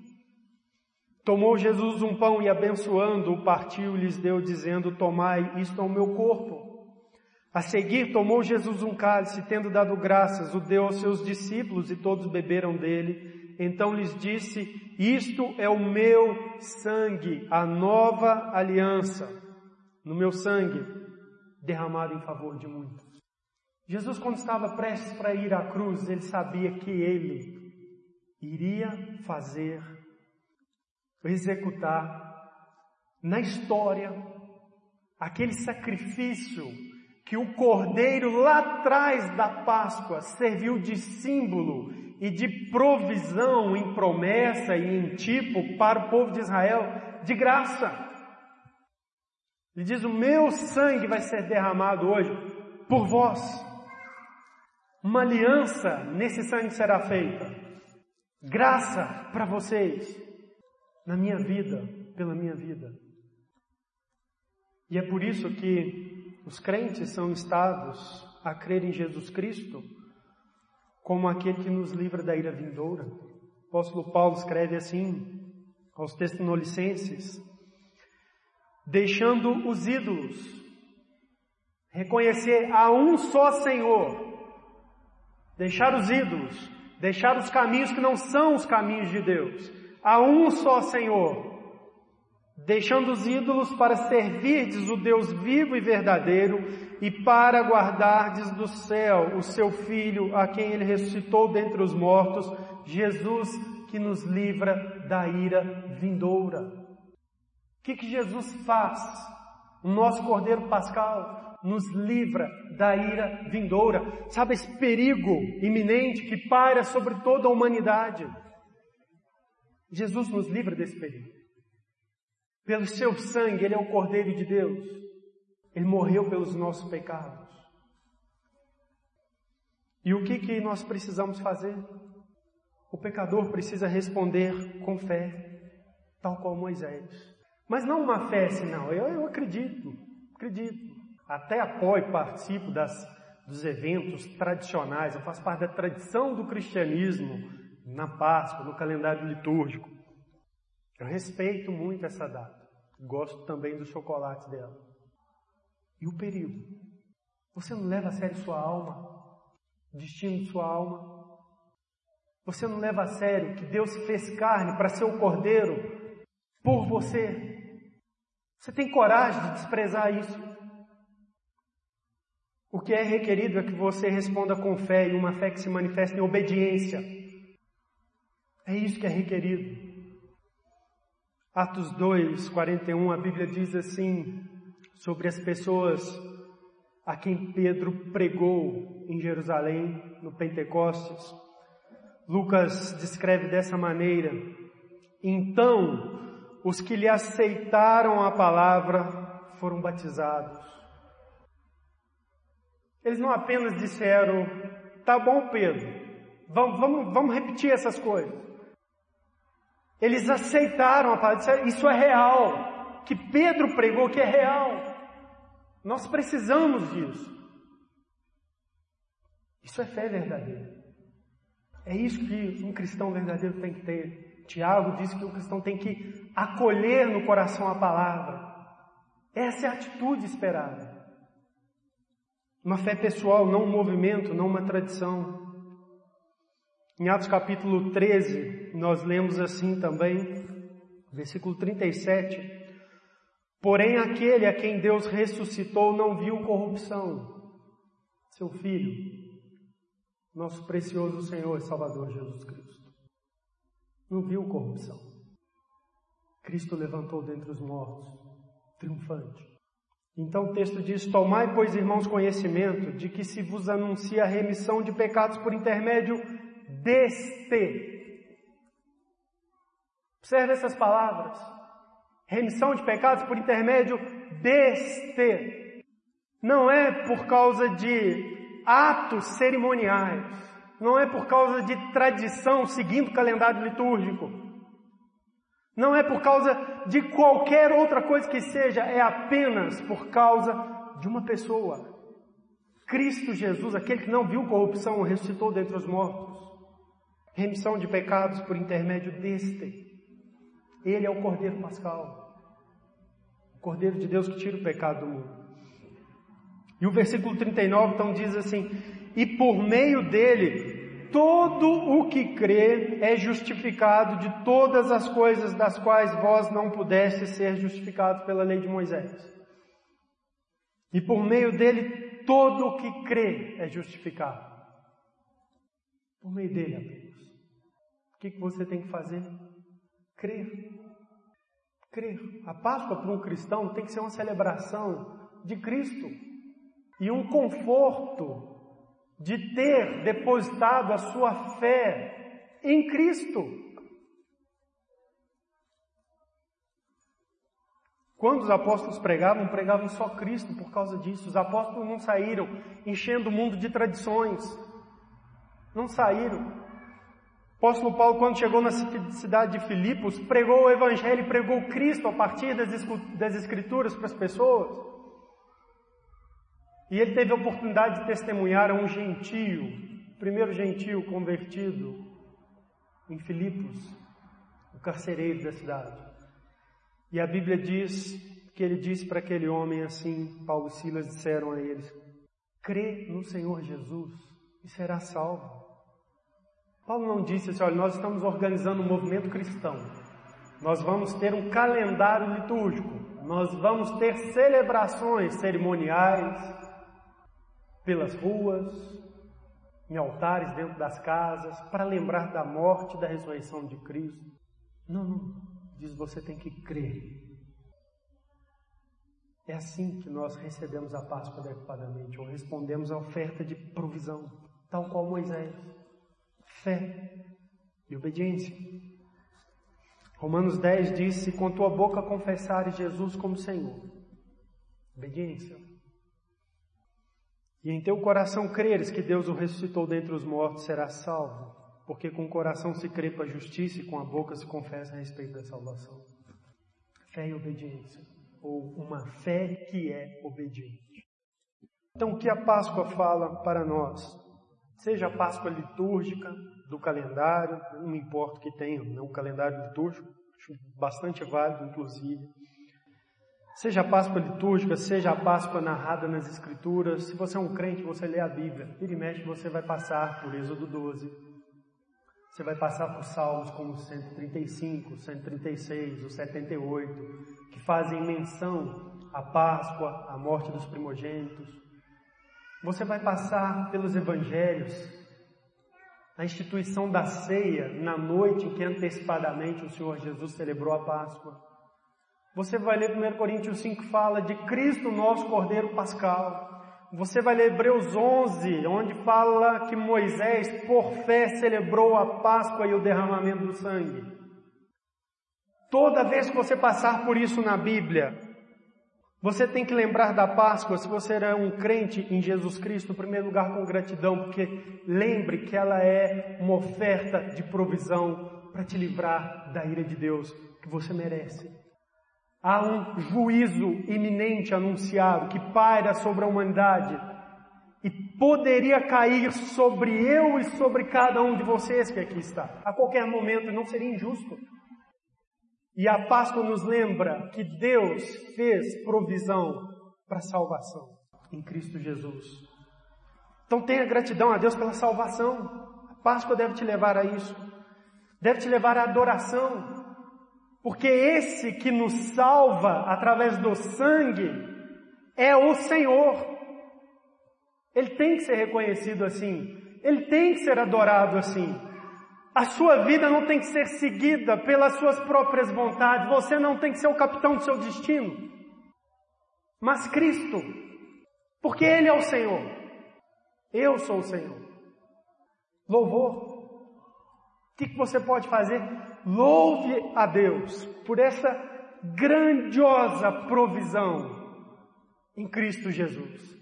Tomou Jesus um pão e abençoando-o, partiu lhes deu, dizendo: Tomai, isto é o meu corpo. A seguir, tomou Jesus um cálice, tendo dado graças, o deu aos seus discípulos e todos beberam dele. Então lhes disse: Isto é o meu sangue, a nova aliança, no meu sangue, derramado em favor de muitos. Jesus, quando estava prestes para ir à cruz, ele sabia que ele iria fazer, executar na história aquele sacrifício que o cordeiro lá atrás da Páscoa serviu de símbolo e de provisão em promessa e em tipo para o povo de Israel de graça. Ele diz: O meu sangue vai ser derramado hoje por vós. Uma aliança nesse sangue será feita. Graça para vocês, na minha vida, pela minha vida. E é por isso que os crentes são instados a crer em Jesus Cristo como aquele que nos livra da ira vindoura. O apóstolo Paulo escreve assim aos Tessalonicenses: deixando os ídolos, reconhecer a um só Senhor, deixar os ídolos, deixar os caminhos que não são os caminhos de Deus, a um só Senhor, deixando os ídolos para servirdes o Deus vivo e verdadeiro e para guardardes do céu o seu Filho, a quem ele ressuscitou dentre os mortos, Jesus que nos livra da ira vindoura. O que, que Jesus faz? O nosso Cordeiro Pascal nos livra da ira vindoura. Sabe esse perigo iminente que paira sobre toda a humanidade? Jesus nos livra desse perigo. Pelo seu sangue, Ele é o Cordeiro de Deus. Ele morreu pelos nossos pecados. E o que, que nós precisamos fazer? O pecador precisa responder com fé, tal qual Moisés. Mas não uma fé assim, não. Eu, eu acredito, acredito. Até apoio, participo das, dos eventos tradicionais. Eu faço parte da tradição do cristianismo na Páscoa, no calendário litúrgico. Eu respeito muito essa data. Gosto também do chocolate dela. E o perigo? Você não leva a sério sua alma, o destino de sua alma. Você não leva a sério que Deus fez carne para ser o cordeiro por você. Você tem coragem de desprezar isso? O que é requerido é que você responda com fé e uma fé que se manifesta em obediência. É isso que é requerido. Atos 2, 41, a Bíblia diz assim sobre as pessoas a quem Pedro pregou em Jerusalém, no Pentecostes. Lucas descreve dessa maneira: Então, os que lhe aceitaram a palavra foram batizados. Eles não apenas disseram, tá bom, Pedro, vamos, vamos, vamos repetir essas coisas. Eles aceitaram a palavra, isso é real. Que Pedro pregou que é real. Nós precisamos disso. Isso é fé verdadeira. É isso que um cristão verdadeiro tem que ter. Tiago diz que o cristão tem que acolher no coração a palavra. Essa é a atitude esperada. Uma fé pessoal, não um movimento, não uma tradição. Em Atos capítulo 13, nós lemos assim também, versículo 37. Porém, aquele a quem Deus ressuscitou não viu corrupção. Seu Filho, nosso precioso Senhor e Salvador Jesus Cristo. Não viu corrupção. Cristo levantou dentre os mortos, triunfante. Então o texto diz: Tomai, pois, irmãos, conhecimento de que se vos anuncia a remissão de pecados por intermédio deste. Observe essas palavras. Remissão de pecados por intermédio deste. Não é por causa de atos cerimoniais. Não é por causa de tradição seguindo o calendário litúrgico. Não é por causa de qualquer outra coisa que seja, é apenas por causa de uma pessoa. Cristo Jesus, aquele que não viu corrupção, ressuscitou dentre os mortos. Remissão de pecados por intermédio deste. Ele é o Cordeiro Pascal. O Cordeiro de Deus que tira o pecado do mundo. E o versículo 39 então diz assim: E por meio dele, todo o que crê é justificado de todas as coisas das quais vós não pudestes ser justificados pela lei de Moisés. E por meio dele, todo o que crê é justificado. Por meio dele que, que você tem que fazer? Crer. Crer. A Páscoa para um cristão tem que ser uma celebração de Cristo e um conforto de ter depositado a sua fé em Cristo. Quando os apóstolos pregavam, pregavam só Cristo por causa disso. Os apóstolos não saíram enchendo o mundo de tradições. Não saíram. Apóstolo Paulo, quando chegou na cidade de Filipos, pregou o Evangelho, pregou Cristo a partir das Escrituras para as pessoas. E ele teve a oportunidade de testemunhar a um gentio, primeiro gentio convertido em Filipos, o carcereiro da cidade. E a Bíblia diz que ele disse para aquele homem assim, Paulo e Silas disseram a eles: crê no Senhor Jesus e será salvo. Paulo não disse assim, olha, nós estamos organizando um movimento cristão. Nós vamos ter um calendário litúrgico. Nós vamos ter celebrações cerimoniais, pelas ruas, em altares dentro das casas, para lembrar da morte e da ressurreição de Cristo. Não, não. Diz você tem que crer. É assim que nós recebemos a Páscoa adequadamente, ou respondemos à oferta de provisão, tal qual Moisés. Fé e obediência. Romanos 10 diz: Se com tua boca confessares Jesus como Senhor, obediência. E em teu coração creres que Deus o ressuscitou dentre os mortos, serás salvo, porque com o coração se crê para a justiça e com a boca se confessa a respeito da salvação. Fé e obediência, ou uma fé que é obediente. Então, o que a Páscoa fala para nós? Seja a Páscoa litúrgica, do calendário, não importa o que tenha, não o calendário litúrgico, acho bastante válido, inclusive Seja a Páscoa litúrgica, seja a Páscoa narrada nas Escrituras, se você é um crente, você lê a Bíblia, vira e mexe, você vai passar por Êxodo 12, você vai passar por Salmos como 135, 136, o 78, que fazem menção à Páscoa, à morte dos primogênitos. Você vai passar pelos Evangelhos, a instituição da ceia na noite em que antecipadamente o Senhor Jesus celebrou a Páscoa. Você vai ler 1 Coríntios 5 fala de Cristo, nosso Cordeiro Pascal. Você vai ler Hebreus 11, onde fala que Moisés, por fé, celebrou a Páscoa e o derramamento do sangue. Toda vez que você passar por isso na Bíblia, você tem que lembrar da Páscoa, se você é um crente em Jesus Cristo, em primeiro lugar com gratidão, porque lembre que ela é uma oferta de provisão para te livrar da ira de Deus que você merece. Há um juízo iminente anunciado que paira sobre a humanidade e poderia cair sobre eu e sobre cada um de vocês que aqui está. A qualquer momento não seria injusto. E a Páscoa nos lembra que Deus fez provisão para a salvação em Cristo Jesus. Então tenha gratidão a Deus pela salvação. A Páscoa deve te levar a isso. Deve te levar à adoração, porque esse que nos salva através do sangue é o Senhor. Ele tem que ser reconhecido assim. Ele tem que ser adorado assim. A sua vida não tem que ser seguida pelas suas próprias vontades. Você não tem que ser o capitão do seu destino. Mas Cristo, porque Ele é o Senhor. Eu sou o Senhor. Louvor. O que, que você pode fazer? Louve a Deus por essa grandiosa provisão em Cristo Jesus.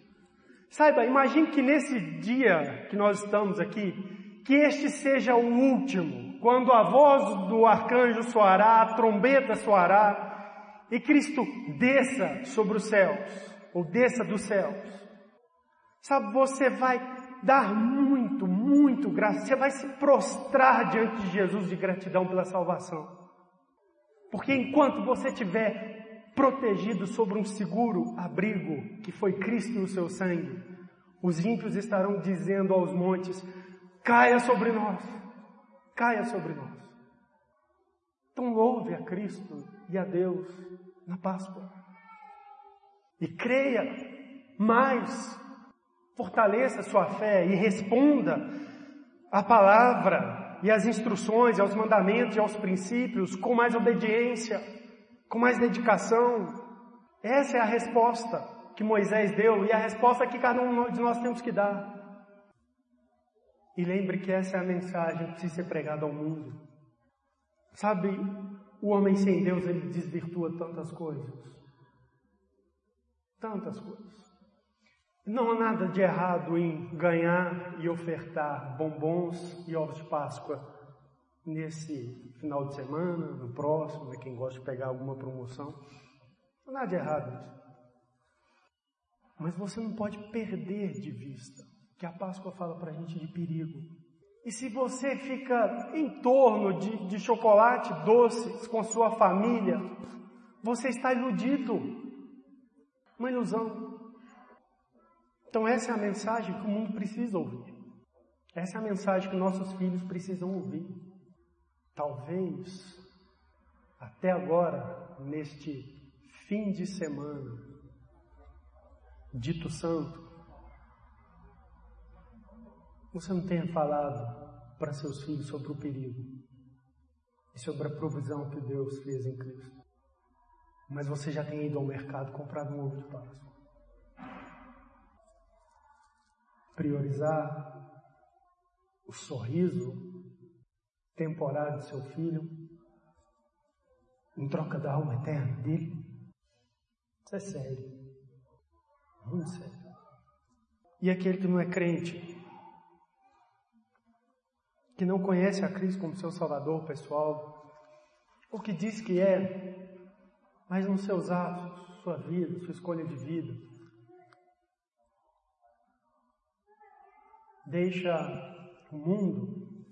Saiba, imagine que nesse dia que nós estamos aqui, que este seja o último quando a voz do arcanjo soará, a trombeta soará, e Cristo desça sobre os céus, ou desça dos céus. Sabe, você vai dar muito, muito graça, você vai se prostrar diante de Jesus de gratidão pela salvação. Porque enquanto você estiver protegido sobre um seguro abrigo, que foi Cristo e o seu sangue, os ímpios estarão dizendo aos montes, caia sobre nós, caia sobre nós. Então louve a Cristo e a Deus na Páscoa. E creia mais, fortaleça sua fé e responda a palavra e as instruções, aos mandamentos e aos princípios com mais obediência, com mais dedicação. Essa é a resposta que Moisés deu e a resposta que cada um de nós temos que dar. E lembre que essa é a mensagem que precisa ser pregada ao mundo. Sabe, o homem sem Deus ele desvirtua tantas coisas. Tantas coisas. Não há nada de errado em ganhar e ofertar bombons e ovos de Páscoa nesse final de semana, no próximo, né, quem gosta de pegar alguma promoção. Não há nada de errado. Mas você não pode perder de vista que a Páscoa fala para a gente de perigo. E se você fica em torno de, de chocolate doces com sua família, você está iludido. Uma ilusão. Então essa é a mensagem que o mundo precisa ouvir. Essa é a mensagem que nossos filhos precisam ouvir. Talvez, até agora, neste fim de semana, dito santo, você não tenha falado para seus filhos sobre o perigo e sobre a provisão que Deus fez em Cristo. Mas você já tem ido ao mercado comprado um ovo de Páscoa. priorizar o sorriso temporário do seu filho em troca da alma eterna dele? Isso é sério. Muito sério. E aquele que não é crente, que não conhece a Cristo como seu Salvador pessoal, ou que diz que é, mas nos seus atos, sua vida, sua escolha de vida, deixa o mundo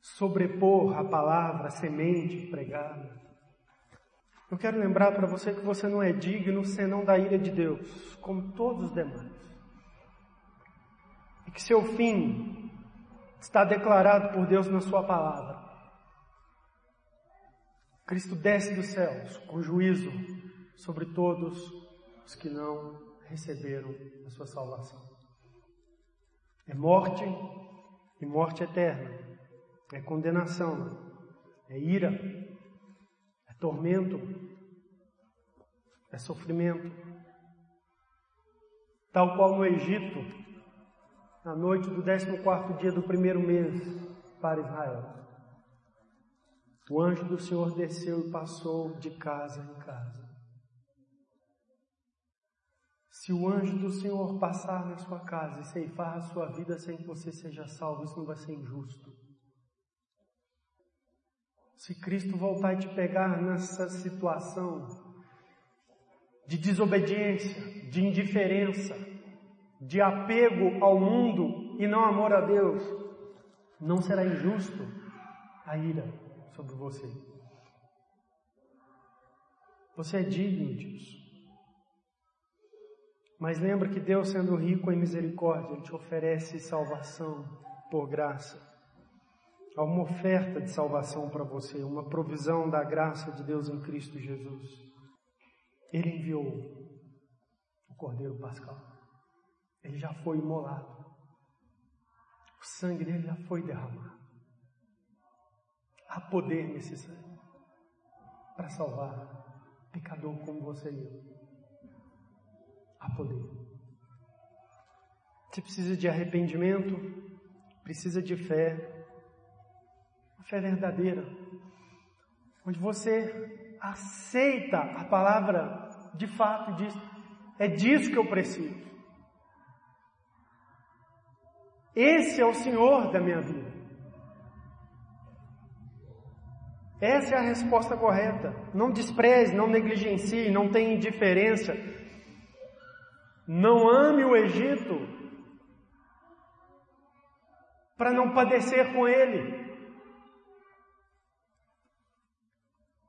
sobrepor a palavra, a semente pregada. Eu quero lembrar para você que você não é digno senão da ira de Deus, como todos os demais. E que seu fim está declarado por Deus na sua palavra. Cristo desce dos céus com juízo sobre todos os que não receberam a sua salvação. É morte e morte eterna. É condenação. É ira. É tormento. É sofrimento. Tal qual no Egito, na noite do 14 dia do primeiro mês para Israel. O anjo do Senhor desceu e passou de casa em casa. Se o anjo do Senhor passar na sua casa e ceifar a sua vida sem que você seja salvo, isso não vai ser injusto. Se Cristo voltar e te pegar nessa situação de desobediência, de indiferença, de apego ao mundo e não amor a Deus, não será injusto a ira sobre você. Você é digno disso. Mas lembra que Deus, sendo rico em misericórdia, Ele te oferece salvação por graça. Há uma oferta de salvação para você, uma provisão da graça de Deus em Cristo Jesus. Ele enviou o Cordeiro Pascal. Ele já foi imolado. O sangue dele já foi derramado. Há poder nesse sangue para salvar pecador como você e eu a poder. Você precisa de arrependimento, precisa de fé, fé verdadeira, onde você aceita a palavra de fato e diz: é disso que eu preciso. Esse é o Senhor da minha vida. Essa é a resposta correta. Não despreze, não negligencie, não tenha indiferença. Não ame o Egito para não padecer com ele.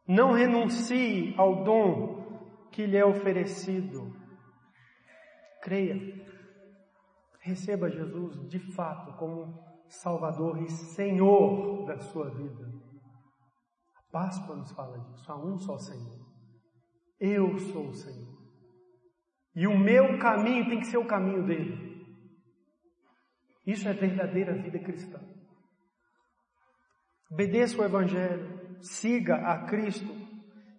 Não renuncie ao dom que lhe é oferecido. Creia. Receba Jesus de fato como Salvador e Senhor da sua vida. A Páscoa nos fala disso. Há um só Senhor. Eu sou o Senhor. E o meu caminho tem que ser o caminho dele. Isso é verdadeira vida cristã. Obedeça o Evangelho, siga a Cristo,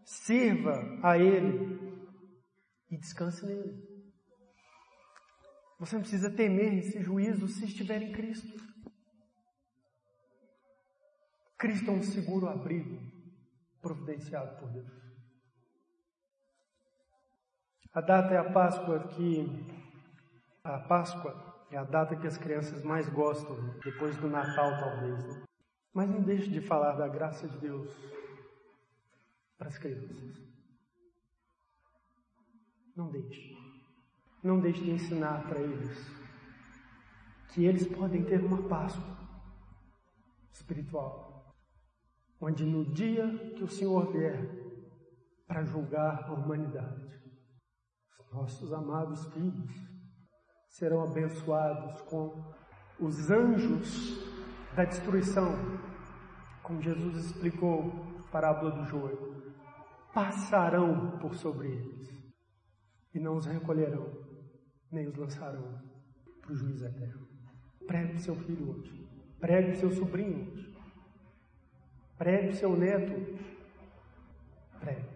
sirva a Ele e descanse nele. Você não precisa temer esse juízo se estiver em Cristo. Cristo é um seguro abrigo providenciado por Deus. A data é a Páscoa que a Páscoa é a data que as crianças mais gostam, depois do Natal talvez. Né? Mas não deixe de falar da graça de Deus para as crianças. Não deixe. Não deixe de ensinar para eles que eles podem ter uma Páscoa espiritual, onde no dia que o Senhor vier para julgar a humanidade, nossos amados filhos serão abençoados com os anjos da destruição, como Jesus explicou a parábola do joio, passarão por sobre eles e não os recolherão, nem os lançaram para o juiz eterno. Pregue o seu filho hoje. Pregue o seu sobrinho hoje. Pregue o seu neto hoje. Pregue.